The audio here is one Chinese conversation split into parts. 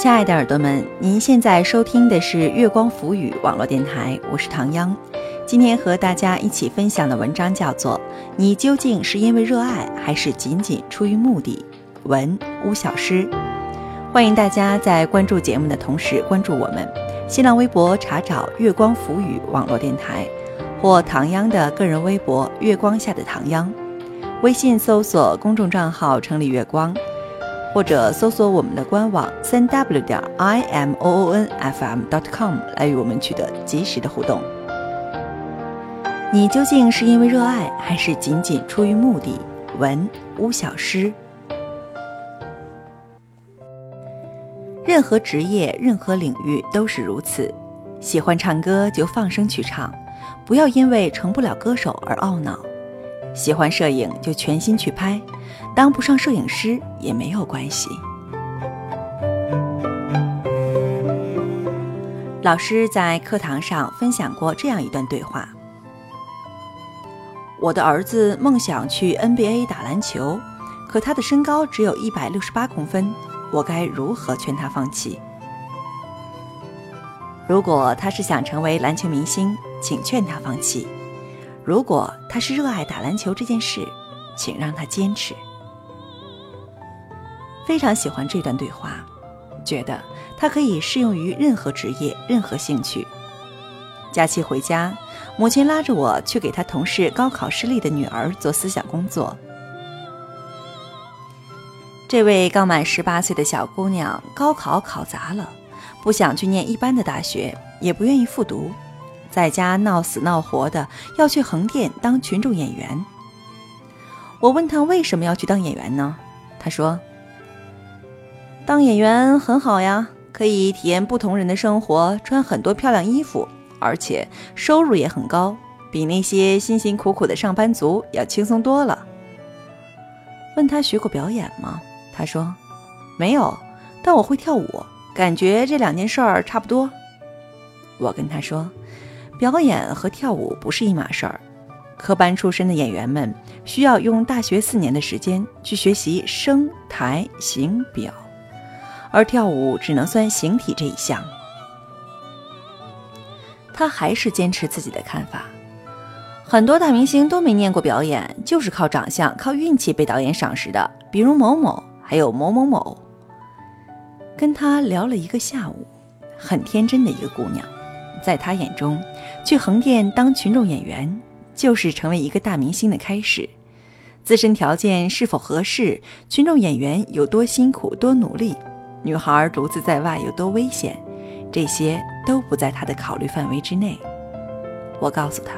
亲爱的耳朵们，您现在收听的是月光浮语网络电台，我是唐央。今天和大家一起分享的文章叫做《你究竟是因为热爱，还是仅仅出于目的》。文巫小诗。欢迎大家在关注节目的同时关注我们。新浪微博查找“月光浮语网络电台”，或唐央的个人微博“月光下的唐央”。微信搜索公众账号“城里月光”。或者搜索我们的官网三 w 点 i m o o n f m dot com 来与我们取得及时的互动。你究竟是因为热爱，还是仅仅出于目的？文巫小诗。任何职业、任何领域都是如此。喜欢唱歌就放声去唱，不要因为成不了歌手而懊恼。喜欢摄影就全心去拍。当不上摄影师也没有关系。老师在课堂上分享过这样一段对话：我的儿子梦想去 NBA 打篮球，可他的身高只有一百六十八公分，我该如何劝他放弃？如果他是想成为篮球明星，请劝他放弃；如果他是热爱打篮球这件事，请让他坚持。非常喜欢这段对话，觉得它可以适用于任何职业、任何兴趣。假期回家，母亲拉着我去给她同事高考失利的女儿做思想工作。这位刚满十八岁的小姑娘，高考考砸了，不想去念一般的大学，也不愿意复读，在家闹死闹活的要去横店当群众演员。我问他为什么要去当演员呢？他说。当演员很好呀，可以体验不同人的生活，穿很多漂亮衣服，而且收入也很高，比那些辛辛苦苦的上班族要轻松多了。问他学过表演吗？他说没有，但我会跳舞，感觉这两件事儿差不多。我跟他说，表演和跳舞不是一码事儿，科班出身的演员们需要用大学四年的时间去学习声、台、形、表。而跳舞只能算形体这一项，他还是坚持自己的看法。很多大明星都没念过表演，就是靠长相、靠运气被导演赏识的，比如某某，还有某某某。跟他聊了一个下午，很天真的一个姑娘，在他眼中，去横店当群众演员就是成为一个大明星的开始。自身条件是否合适，群众演员有多辛苦、多努力。女孩独自在外有多危险，这些都不在他的考虑范围之内。我告诉他，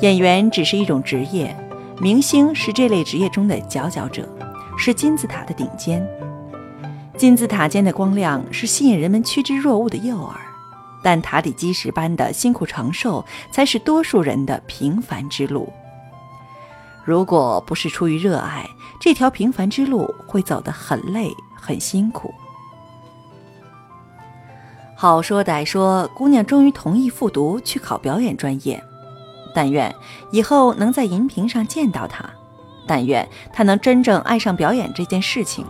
演员只是一种职业，明星是这类职业中的佼佼者，是金字塔的顶尖。金字塔尖的光亮是吸引人们趋之若鹜的诱饵，但塔底基石般的辛苦承受，才是多数人的平凡之路。如果不是出于热爱，这条平凡之路会走得很累。很辛苦。好说歹说，姑娘终于同意复读去考表演专业。但愿以后能在荧屏上见到她，但愿她能真正爱上表演这件事情。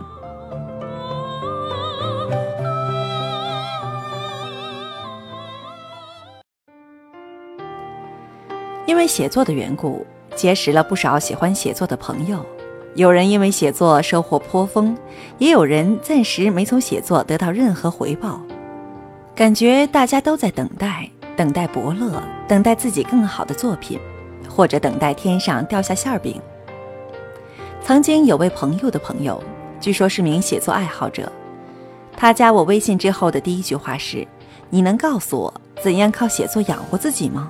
为写作的缘故，结识了不少喜欢写作的朋友。有人因为写作收获颇丰，也有人暂时没从写作得到任何回报，感觉大家都在等待，等待伯乐，等待自己更好的作品，或者等待天上掉下馅饼。曾经有位朋友的朋友，据说是名写作爱好者，他加我微信之后的第一句话是：“你能告诉我怎样靠写作养活自己吗？”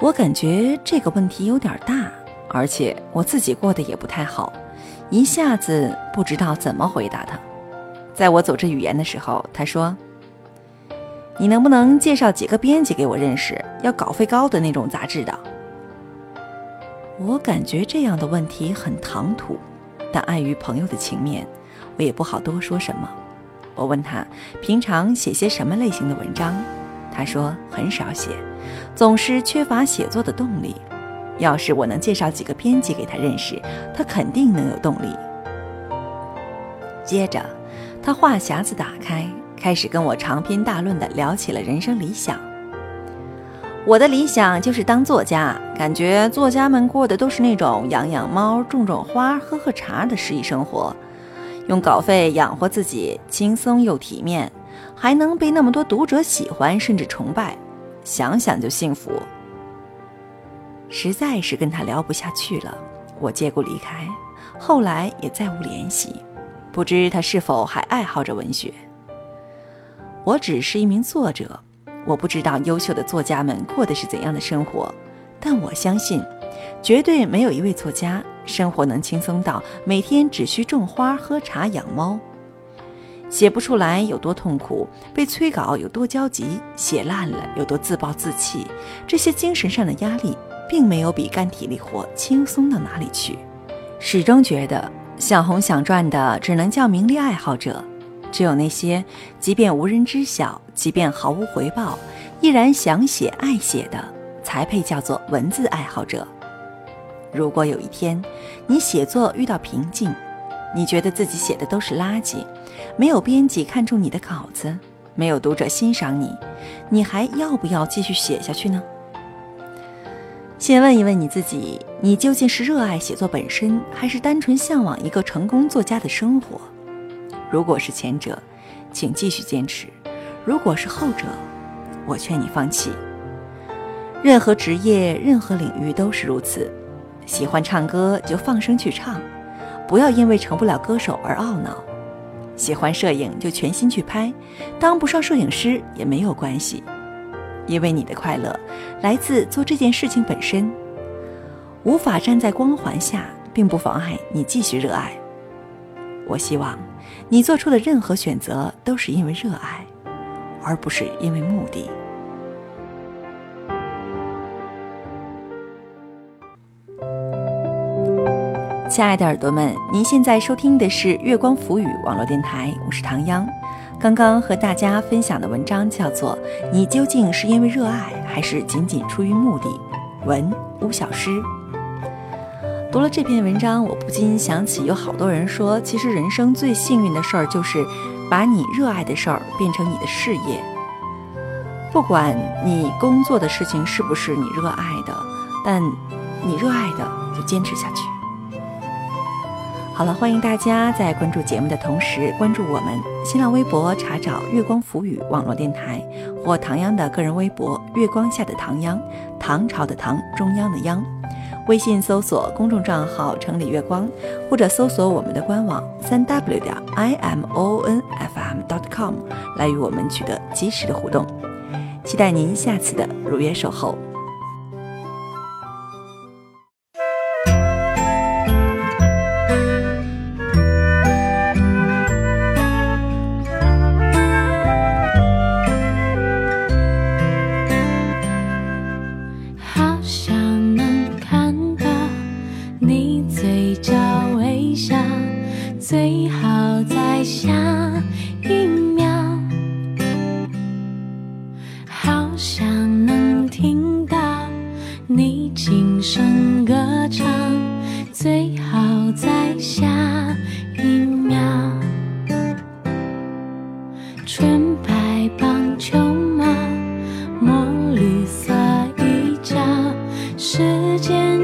我感觉这个问题有点大。而且我自己过得也不太好，一下子不知道怎么回答他。在我组织语言的时候，他说：“你能不能介绍几个编辑给我认识，要稿费高的那种杂志的？”我感觉这样的问题很唐突，但碍于朋友的情面，我也不好多说什么。我问他平常写些什么类型的文章，他说很少写，总是缺乏写作的动力。要是我能介绍几个编辑给他认识，他肯定能有动力。接着，他话匣子打开，开始跟我长篇大论地聊起了人生理想。我的理想就是当作家，感觉作家们过的都是那种养养猫、种种花、喝喝茶的诗意生活，用稿费养活自己，轻松又体面，还能被那么多读者喜欢甚至崇拜，想想就幸福。实在是跟他聊不下去了，我借故离开，后来也再无联系，不知他是否还爱好着文学。我只是一名作者。我不知道优秀的作家们过的是怎样的生活，但我相信，绝对没有一位作家生活能轻松到每天只需种花、喝茶、养猫。写不出来有多痛苦，被催稿有多焦急，写烂了有多自暴自弃，这些精神上的压力，并没有比干体力活轻松到哪里去。始终觉得想红想赚的，只能叫名利爱好者。只有那些，即便无人知晓，即便毫无回报，依然想写、爱写的，才配叫做文字爱好者。如果有一天，你写作遇到瓶颈，你觉得自己写的都是垃圾，没有编辑看中你的稿子，没有读者欣赏你，你还要不要继续写下去呢？先问一问你自己，你究竟是热爱写作本身，还是单纯向往一个成功作家的生活？如果是前者，请继续坚持；如果是后者，我劝你放弃。任何职业、任何领域都是如此。喜欢唱歌就放声去唱，不要因为成不了歌手而懊恼；喜欢摄影就全心去拍，当不上摄影师也没有关系，因为你的快乐来自做这件事情本身。无法站在光环下，并不妨碍你继续热爱。我希望。你做出的任何选择都是因为热爱，而不是因为目的。亲爱的耳朵们，您现在收听的是月光浮语网络电台，我是唐央。刚刚和大家分享的文章叫做《你究竟是因为热爱，还是仅仅出于目的》，文巫小诗。读了这篇文章，我不禁想起，有好多人说，其实人生最幸运的事儿就是把你热爱的事儿变成你的事业。不管你工作的事情是不是你热爱的，但你热爱的就坚持下去。好了，欢迎大家在关注节目的同时关注我们新浪微博，查找“月光浮语”网络电台或唐央的个人微博“月光下的唐央”，唐朝的唐，中央的央。微信搜索公众账号“城里月光”，或者搜索我们的官网三 w 点 i m o n f m dot com 来与我们取得及时的互动。期待您下次的如约守候。轻声歌唱最好在下一秒。纯白棒球帽墨绿色衣角时间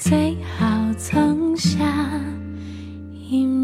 最好从下一秒。